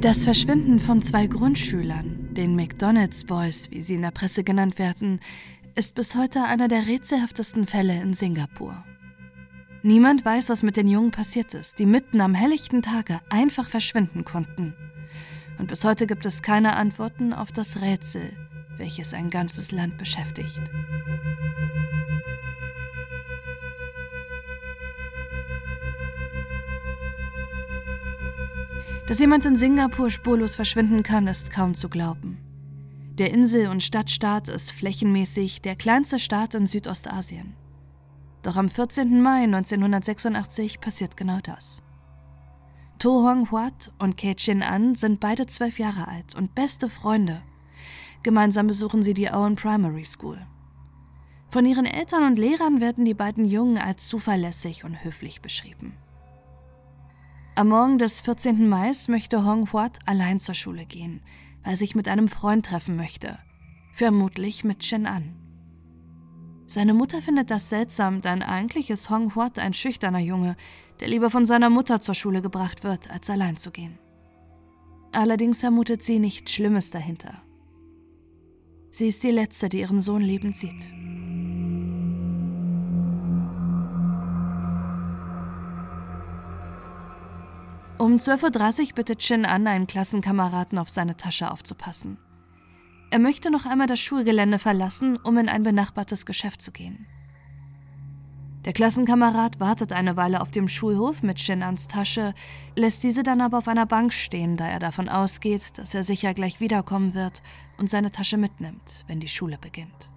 Das Verschwinden von zwei Grundschülern, den McDonald's Boys, wie sie in der Presse genannt werden, ist bis heute einer der rätselhaftesten Fälle in Singapur. Niemand weiß, was mit den Jungen passiert ist, die mitten am helllichten Tage einfach verschwinden konnten. Und bis heute gibt es keine Antworten auf das Rätsel, welches ein ganzes Land beschäftigt. Dass jemand in Singapur spurlos verschwinden kann, ist kaum zu glauben. Der Insel- und Stadtstaat ist flächenmäßig der kleinste Staat in Südostasien. Doch am 14. Mai 1986 passiert genau das. To Hong Huat und Kei Chin An sind beide zwölf Jahre alt und beste Freunde. Gemeinsam besuchen sie die Owen Primary School. Von ihren Eltern und Lehrern werden die beiden Jungen als zuverlässig und höflich beschrieben. Am Morgen des 14. Mai möchte Hong Huat allein zur Schule gehen, weil er sich mit einem Freund treffen möchte. Vermutlich mit Chen An. Seine Mutter findet das seltsam, denn eigentlich ist Hong Huat ein schüchterner Junge, der lieber von seiner Mutter zur Schule gebracht wird, als allein zu gehen. Allerdings vermutet sie nichts Schlimmes dahinter. Sie ist die Letzte, die ihren Sohn lebend sieht. Um 12.30 Uhr bittet Chin an, einen Klassenkameraden auf seine Tasche aufzupassen. Er möchte noch einmal das Schulgelände verlassen, um in ein benachbartes Geschäft zu gehen. Der Klassenkamerad wartet eine Weile auf dem Schulhof mit Shinans Tasche, lässt diese dann aber auf einer Bank stehen, da er davon ausgeht, dass er sicher gleich wiederkommen wird und seine Tasche mitnimmt, wenn die Schule beginnt.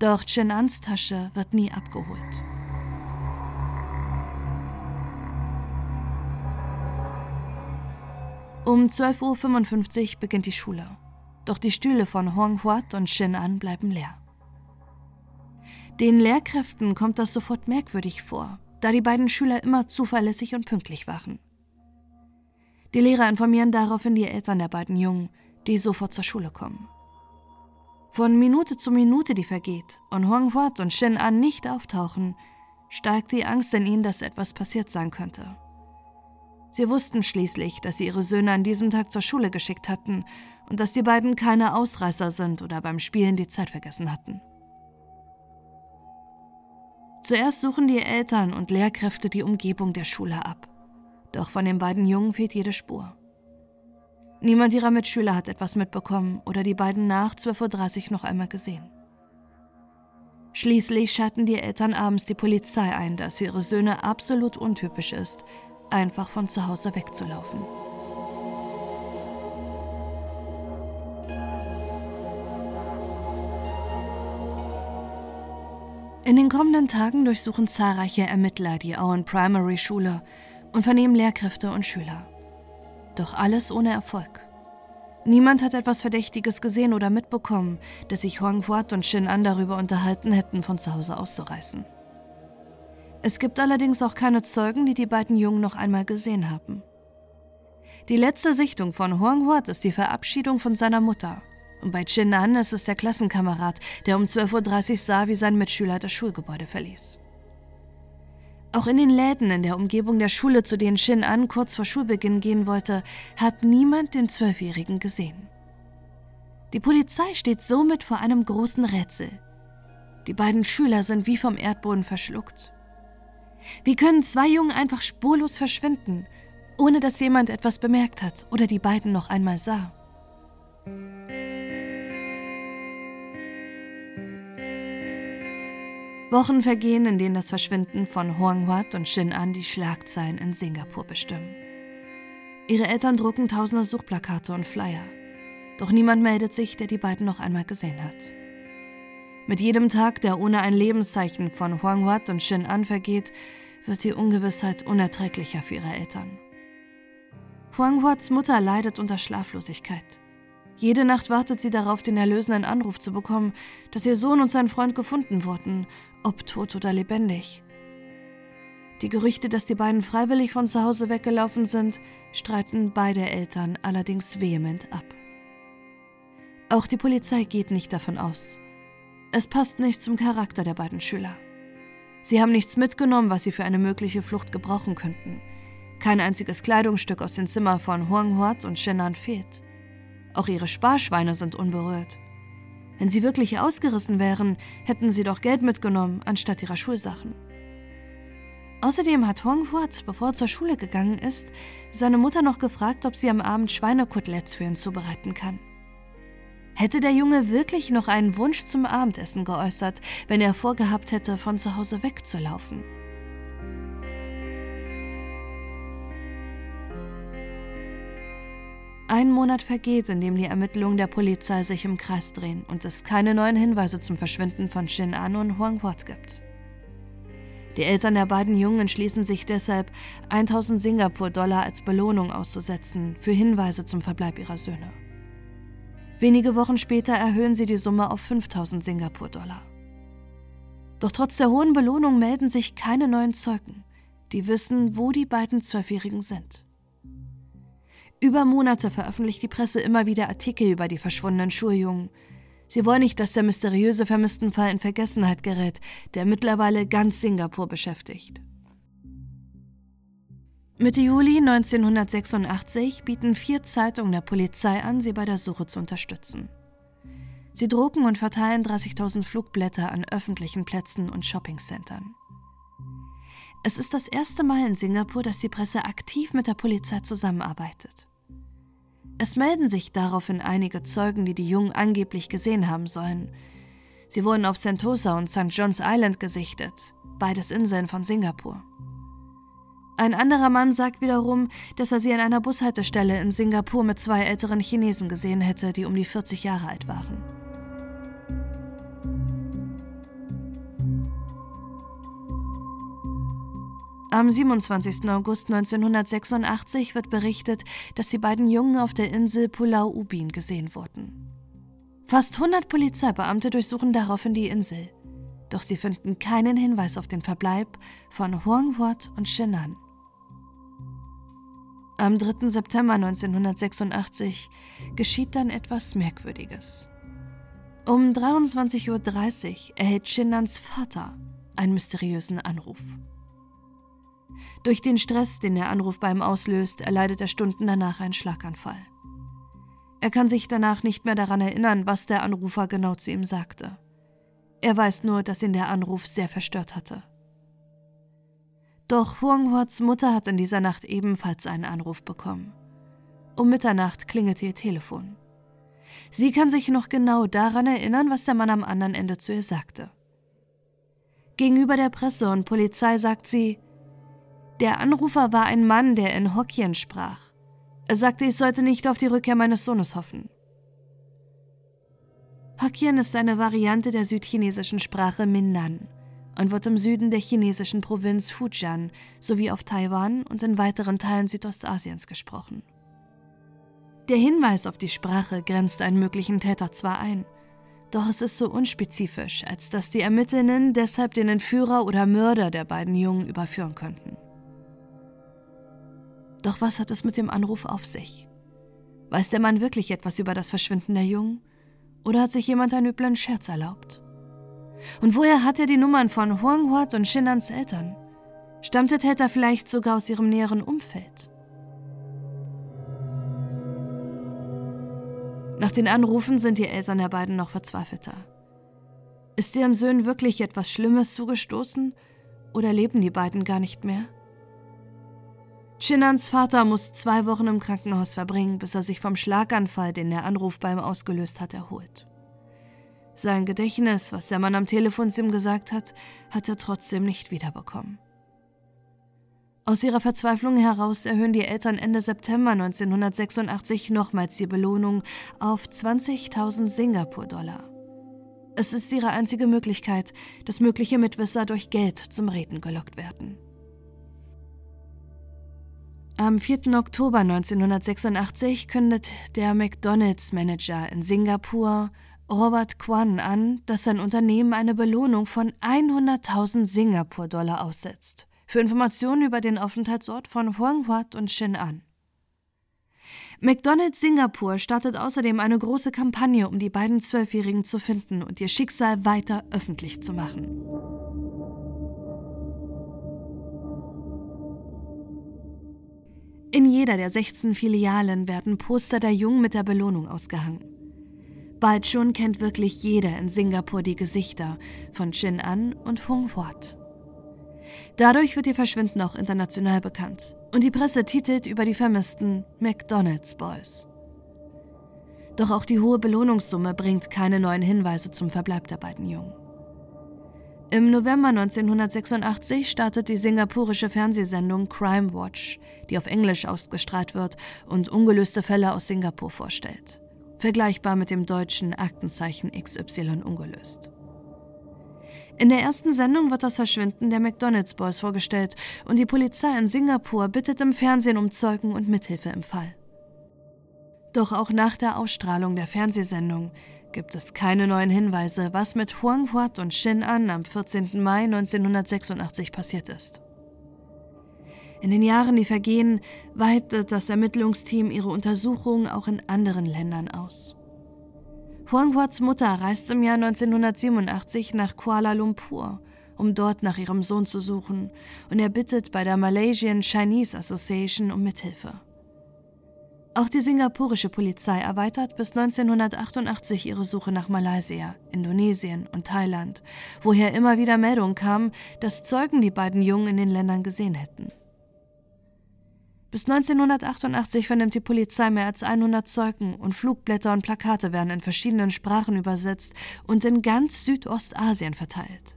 Doch Shinans Tasche wird nie abgeholt. Um 12.55 Uhr beginnt die Schule. Doch die Stühle von Huang Huat und Shin An bleiben leer. Den Lehrkräften kommt das sofort merkwürdig vor, da die beiden Schüler immer zuverlässig und pünktlich waren. Die Lehrer informieren daraufhin die Eltern der beiden Jungen, die sofort zur Schule kommen. Von Minute zu Minute, die vergeht und Huang Huat und Shin An nicht auftauchen, steigt die Angst in ihnen, dass etwas passiert sein könnte. Sie wussten schließlich, dass sie ihre Söhne an diesem Tag zur Schule geschickt hatten und dass die beiden keine Ausreißer sind oder beim Spielen die Zeit vergessen hatten. Zuerst suchen die Eltern und Lehrkräfte die Umgebung der Schule ab. Doch von den beiden Jungen fehlt jede Spur. Niemand ihrer Mitschüler hat etwas mitbekommen oder die beiden nach 12.30 Uhr noch einmal gesehen. Schließlich schalten die Eltern abends die Polizei ein, da es für ihre Söhne absolut untypisch ist, einfach von zu Hause wegzulaufen. In den kommenden Tagen durchsuchen zahlreiche Ermittler die Owen Primary Schule und vernehmen Lehrkräfte und Schüler. Doch alles ohne Erfolg. Niemand hat etwas Verdächtiges gesehen oder mitbekommen, dass sich Huang Huat und Shin An darüber unterhalten hätten, von zu Hause auszureißen. Es gibt allerdings auch keine Zeugen, die die beiden Jungen noch einmal gesehen haben. Die letzte Sichtung von Huang Huat ist die Verabschiedung von seiner Mutter. Und bei Chin An ist es der Klassenkamerad, der um 12.30 Uhr sah, wie sein Mitschüler das Schulgebäude verließ. Auch in den Läden in der Umgebung der Schule, zu denen Shin An kurz vor Schulbeginn gehen wollte, hat niemand den Zwölfjährigen gesehen. Die Polizei steht somit vor einem großen Rätsel. Die beiden Schüler sind wie vom Erdboden verschluckt. Wie können zwei Jungen einfach spurlos verschwinden, ohne dass jemand etwas bemerkt hat oder die beiden noch einmal sah? Wochen vergehen, in denen das Verschwinden von Huang Huat und Shin An die Schlagzeilen in Singapur bestimmen. Ihre Eltern drucken tausende Suchplakate und Flyer. Doch niemand meldet sich, der die beiden noch einmal gesehen hat. Mit jedem Tag, der ohne ein Lebenszeichen von Huang Huat und Shin An vergeht, wird die Ungewissheit unerträglicher für ihre Eltern. Huang Huats Mutter leidet unter Schlaflosigkeit. Jede Nacht wartet sie darauf, den erlösenden Anruf zu bekommen, dass ihr Sohn und sein Freund gefunden wurden, ob tot oder lebendig. Die Gerüchte, dass die beiden freiwillig von zu Hause weggelaufen sind, streiten beide Eltern allerdings vehement ab. Auch die Polizei geht nicht davon aus. Es passt nicht zum Charakter der beiden Schüler. Sie haben nichts mitgenommen, was sie für eine mögliche Flucht gebrauchen könnten. Kein einziges Kleidungsstück aus den Zimmern von Huang Huat und Shenan fehlt. Auch ihre Sparschweine sind unberührt. Wenn sie wirklich ausgerissen wären, hätten sie doch Geld mitgenommen, anstatt ihrer Schulsachen. Außerdem hat Huang Huat, bevor er zur Schule gegangen ist, seine Mutter noch gefragt, ob sie am Abend Schweinekoteletts für ihn zubereiten kann. Hätte der Junge wirklich noch einen Wunsch zum Abendessen geäußert, wenn er vorgehabt hätte, von zu Hause wegzulaufen? Ein Monat vergeht, in dem die Ermittlungen der Polizei sich im Kreis drehen und es keine neuen Hinweise zum Verschwinden von Shin An und Huang Huat gibt. Die Eltern der beiden Jungen entschließen sich deshalb, 1000 Singapur-Dollar als Belohnung auszusetzen für Hinweise zum Verbleib ihrer Söhne. Wenige Wochen später erhöhen sie die Summe auf 5000 Singapur-Dollar. Doch trotz der hohen Belohnung melden sich keine neuen Zeugen, die wissen, wo die beiden Zwölfjährigen sind. Über Monate veröffentlicht die Presse immer wieder Artikel über die verschwundenen Schuljungen. Sie wollen nicht, dass der mysteriöse Vermisstenfall in Vergessenheit gerät, der mittlerweile ganz Singapur beschäftigt. Mitte Juli 1986 bieten vier Zeitungen der Polizei an, sie bei der Suche zu unterstützen. Sie drucken und verteilen 30.000 Flugblätter an öffentlichen Plätzen und Shoppingcentern. Es ist das erste Mal in Singapur, dass die Presse aktiv mit der Polizei zusammenarbeitet. Es melden sich daraufhin einige Zeugen, die die Jungen angeblich gesehen haben sollen. Sie wurden auf Sentosa und St. John's Island gesichtet, beides Inseln von Singapur. Ein anderer Mann sagt wiederum, dass er sie an einer Bushaltestelle in Singapur mit zwei älteren Chinesen gesehen hätte, die um die 40 Jahre alt waren. Am 27. August 1986 wird berichtet, dass die beiden Jungen auf der Insel Pulau Ubin gesehen wurden. Fast 100 Polizeibeamte durchsuchen daraufhin die Insel, doch sie finden keinen Hinweis auf den Verbleib von Huang Huat und Shenan. Am 3. September 1986 geschieht dann etwas Merkwürdiges. Um 23.30 Uhr erhält Shinans Vater einen mysteriösen Anruf. Durch den Stress, den der Anruf bei ihm auslöst, erleidet er Stunden danach einen Schlaganfall. Er kann sich danach nicht mehr daran erinnern, was der Anrufer genau zu ihm sagte. Er weiß nur, dass ihn der Anruf sehr verstört hatte. Doch Huang Huats Mutter hat in dieser Nacht ebenfalls einen Anruf bekommen. Um Mitternacht klingelt ihr Telefon. Sie kann sich noch genau daran erinnern, was der Mann am anderen Ende zu ihr sagte. Gegenüber der Presse und Polizei sagt sie, der Anrufer war ein Mann, der in Hokkien sprach. Er sagte, ich sollte nicht auf die Rückkehr meines Sohnes hoffen. Hokkien ist eine Variante der südchinesischen Sprache Minnan und wird im Süden der chinesischen Provinz Fujian sowie auf Taiwan und in weiteren Teilen Südostasiens gesprochen. Der Hinweis auf die Sprache grenzt einen möglichen Täter zwar ein, doch es ist so unspezifisch, als dass die Ermittlerinnen deshalb den Entführer oder Mörder der beiden Jungen überführen könnten. Doch was hat es mit dem Anruf auf sich? Weiß der Mann wirklich etwas über das Verschwinden der Jungen? Oder hat sich jemand einen üblen Scherz erlaubt? Und woher hat er die Nummern von Huang Huat und Shinans Eltern? Stammt der Täter vielleicht sogar aus ihrem näheren Umfeld? Nach den Anrufen sind die Eltern der beiden noch verzweifelter. Ist ihren Söhnen wirklich etwas Schlimmes zugestoßen oder leben die beiden gar nicht mehr? Shinans Vater muss zwei Wochen im Krankenhaus verbringen, bis er sich vom Schlaganfall, den der Anruf bei ihm ausgelöst hat, erholt. Sein Gedächtnis, was der Mann am Telefon zu ihm gesagt hat, hat er trotzdem nicht wiederbekommen. Aus ihrer Verzweiflung heraus erhöhen die Eltern Ende September 1986 nochmals die Belohnung auf 20.000 Singapur-Dollar. Es ist ihre einzige Möglichkeit, dass mögliche Mitwisser durch Geld zum Reden gelockt werden. Am 4. Oktober 1986 kündet der McDonalds-Manager in Singapur, Robert Kwan, an, dass sein Unternehmen eine Belohnung von 100.000 Singapur-Dollar aussetzt für Informationen über den Aufenthaltsort von Huang Huat und Shin An. McDonalds Singapur startet außerdem eine große Kampagne, um die beiden Zwölfjährigen zu finden und ihr Schicksal weiter öffentlich zu machen. In jeder der 16 Filialen werden Poster der Jungen mit der Belohnung ausgehangen. Bald schon kennt wirklich jeder in Singapur die Gesichter von Chin An und Hung Huat. Dadurch wird ihr Verschwinden auch international bekannt und die Presse titelt über die vermissten McDonald's Boys. Doch auch die hohe Belohnungssumme bringt keine neuen Hinweise zum Verbleib der beiden Jungen. Im November 1986 startet die singapurische Fernsehsendung Crime Watch, die auf Englisch ausgestrahlt wird und ungelöste Fälle aus Singapur vorstellt. Vergleichbar mit dem deutschen Aktenzeichen XY ungelöst. In der ersten Sendung wird das Verschwinden der McDonald's Boys vorgestellt und die Polizei in Singapur bittet im Fernsehen um Zeugen und Mithilfe im Fall. Doch auch nach der Ausstrahlung der Fernsehsendung gibt es keine neuen Hinweise, was mit Huang Huat und Shin An am 14. Mai 1986 passiert ist. In den Jahren, die vergehen, weitet das Ermittlungsteam ihre Untersuchungen auch in anderen Ländern aus. Huang Huats Mutter reist im Jahr 1987 nach Kuala Lumpur, um dort nach ihrem Sohn zu suchen, und er bittet bei der Malaysian Chinese Association um Mithilfe. Auch die singapurische Polizei erweitert bis 1988 ihre Suche nach Malaysia, Indonesien und Thailand, woher immer wieder Meldungen kamen, dass Zeugen die beiden Jungen in den Ländern gesehen hätten. Bis 1988 vernimmt die Polizei mehr als 100 Zeugen und Flugblätter und Plakate werden in verschiedenen Sprachen übersetzt und in ganz Südostasien verteilt.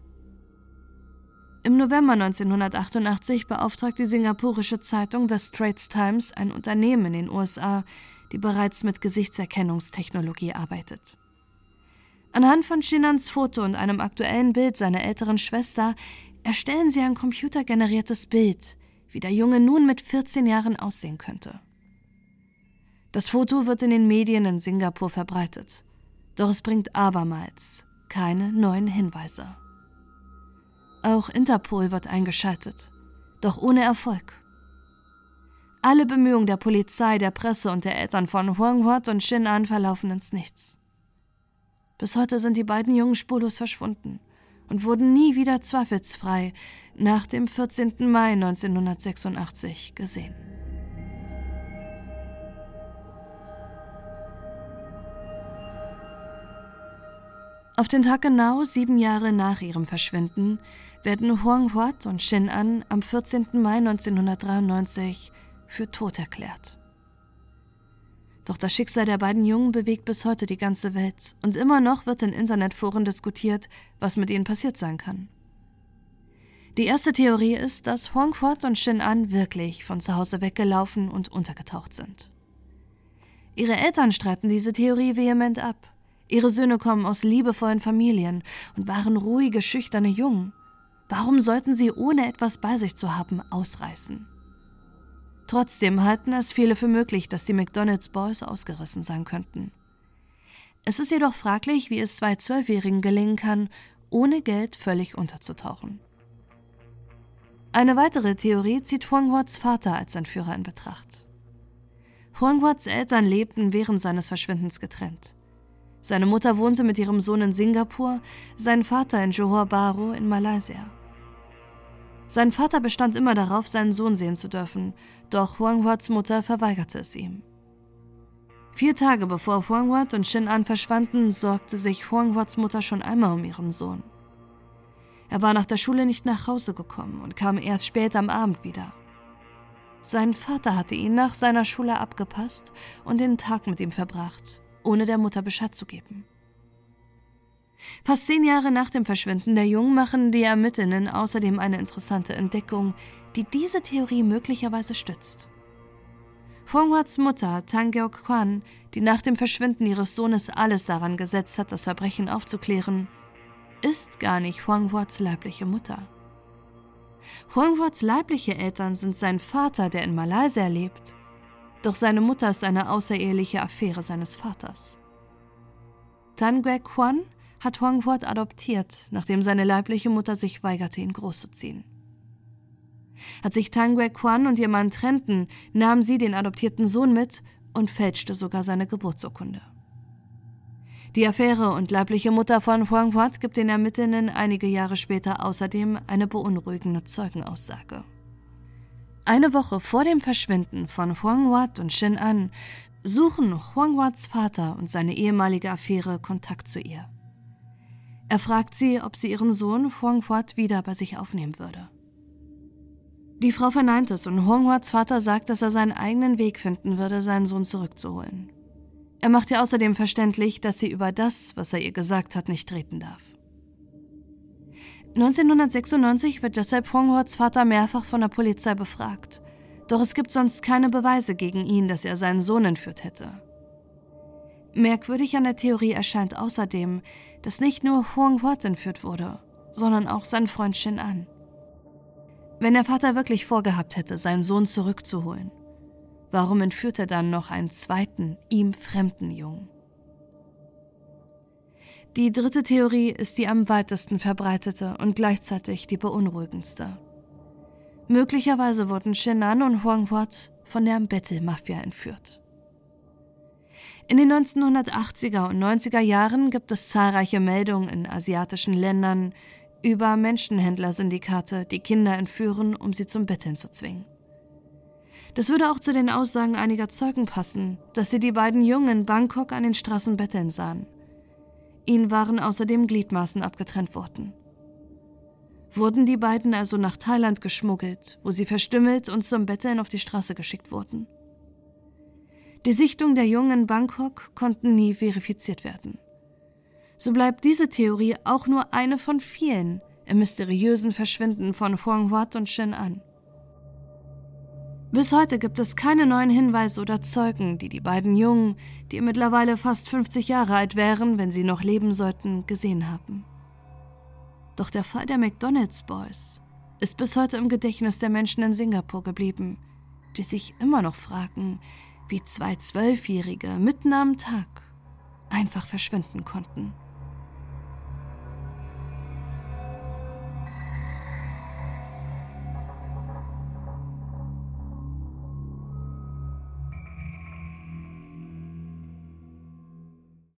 Im November 1988 beauftragt die singapurische Zeitung The Straits Times ein Unternehmen in den USA, die bereits mit Gesichtserkennungstechnologie arbeitet. Anhand von Shinans Foto und einem aktuellen Bild seiner älteren Schwester erstellen sie ein computergeneriertes Bild, wie der Junge nun mit 14 Jahren aussehen könnte. Das Foto wird in den Medien in Singapur verbreitet, doch es bringt abermals keine neuen Hinweise. Auch Interpol wird eingeschaltet, doch ohne Erfolg. Alle Bemühungen der Polizei, der Presse und der Eltern von Huang Huat und Shin An verlaufen ins Nichts. Bis heute sind die beiden Jungen spurlos verschwunden und wurden nie wieder zweifelsfrei nach dem 14. Mai 1986 gesehen. Auf den Tag genau sieben Jahre nach ihrem Verschwinden werden Huang Huat und Shin An am 14. Mai 1993 für tot erklärt. Doch das Schicksal der beiden Jungen bewegt bis heute die ganze Welt und immer noch wird in Internetforen diskutiert, was mit ihnen passiert sein kann. Die erste Theorie ist, dass Huang Huat und Shin An wirklich von zu Hause weggelaufen und untergetaucht sind. Ihre Eltern streiten diese Theorie vehement ab. Ihre Söhne kommen aus liebevollen Familien und waren ruhige, schüchterne Jungen. Warum sollten sie, ohne etwas bei sich zu haben, ausreißen? Trotzdem halten es viele für möglich, dass die McDonald's Boys ausgerissen sein könnten. Es ist jedoch fraglich, wie es zwei Zwölfjährigen gelingen kann, ohne Geld völlig unterzutauchen. Eine weitere Theorie zieht Huang Huats Vater als Entführer in Betracht. Huang Huats Eltern lebten während seines Verschwindens getrennt. Seine Mutter wohnte mit ihrem Sohn in Singapur, sein Vater in Johor Bahru in Malaysia. Sein Vater bestand immer darauf, seinen Sohn sehen zu dürfen, doch Huang Huats Mutter verweigerte es ihm. Vier Tage bevor Huang Huat und Shin An verschwanden, sorgte sich Huang Huats Mutter schon einmal um ihren Sohn. Er war nach der Schule nicht nach Hause gekommen und kam erst spät am Abend wieder. Sein Vater hatte ihn nach seiner Schule abgepasst und den Tag mit ihm verbracht, ohne der Mutter Bescheid zu geben. Fast zehn Jahre nach dem Verschwinden der Jungen machen die Ermittlerinnen außerdem eine interessante Entdeckung, die diese Theorie möglicherweise stützt. Huanghats Mutter, Tang Geok Kwan, die nach dem Verschwinden ihres Sohnes alles daran gesetzt hat, das Verbrechen aufzuklären, ist gar nicht Huanghats leibliche Mutter. Huanghats leibliche Eltern sind sein Vater, der in Malaysia lebt, doch seine Mutter ist eine außereheliche Affäre seines Vaters. Tan Gui Kwan hat Huang Huat adoptiert, nachdem seine leibliche Mutter sich weigerte, ihn großzuziehen. Als sich Tang Gui Quan und ihr Mann trennten, nahm sie den adoptierten Sohn mit und fälschte sogar seine Geburtsurkunde. Die Affäre und leibliche Mutter von Huang Huat gibt den Ermittlern einige Jahre später außerdem eine beunruhigende Zeugenaussage. Eine Woche vor dem Verschwinden von Huang Wat und Shin An suchen Huang Wats Vater und seine ehemalige Affäre Kontakt zu ihr. Er fragt sie, ob sie ihren Sohn Huang Wat wieder bei sich aufnehmen würde. Die Frau verneint es und Huang Wats Vater sagt, dass er seinen eigenen Weg finden würde, seinen Sohn zurückzuholen. Er macht ihr außerdem verständlich, dass sie über das, was er ihr gesagt hat, nicht treten darf. 1996 wird deshalb Huang Wats Vater mehrfach von der Polizei befragt doch es gibt sonst keine Beweise gegen ihn, dass er seinen Sohn entführt hätte. Merkwürdig an der Theorie erscheint außerdem, dass nicht nur Huang Huat entführt wurde, sondern auch sein Freund Shin An. Wenn der Vater wirklich vorgehabt hätte, seinen Sohn zurückzuholen, warum entführt er dann noch einen zweiten, ihm fremden Jungen? Die dritte Theorie ist die am weitesten verbreitete und gleichzeitig die beunruhigendste. Möglicherweise wurden Shenan und Huang Huat von der Mbettel-Mafia entführt. In den 1980er und 90er Jahren gibt es zahlreiche Meldungen in asiatischen Ländern über Menschenhändlersyndikate, die Kinder entführen, um sie zum Betteln zu zwingen. Das würde auch zu den Aussagen einiger Zeugen passen, dass sie die beiden Jungen in Bangkok an den Straßen betteln sahen. Ihnen waren außerdem Gliedmaßen abgetrennt worden wurden die beiden also nach Thailand geschmuggelt, wo sie verstümmelt und zum Betteln auf die Straße geschickt wurden. Die Sichtung der Jungen in Bangkok konnten nie verifiziert werden. So bleibt diese Theorie auch nur eine von vielen im mysteriösen Verschwinden von Huang Huat und Shen An. Bis heute gibt es keine neuen Hinweise oder Zeugen, die die beiden Jungen, die mittlerweile fast 50 Jahre alt wären, wenn sie noch leben sollten, gesehen haben. Doch der Fall der McDonald's Boys ist bis heute im Gedächtnis der Menschen in Singapur geblieben, die sich immer noch fragen, wie zwei Zwölfjährige mitten am Tag einfach verschwinden konnten.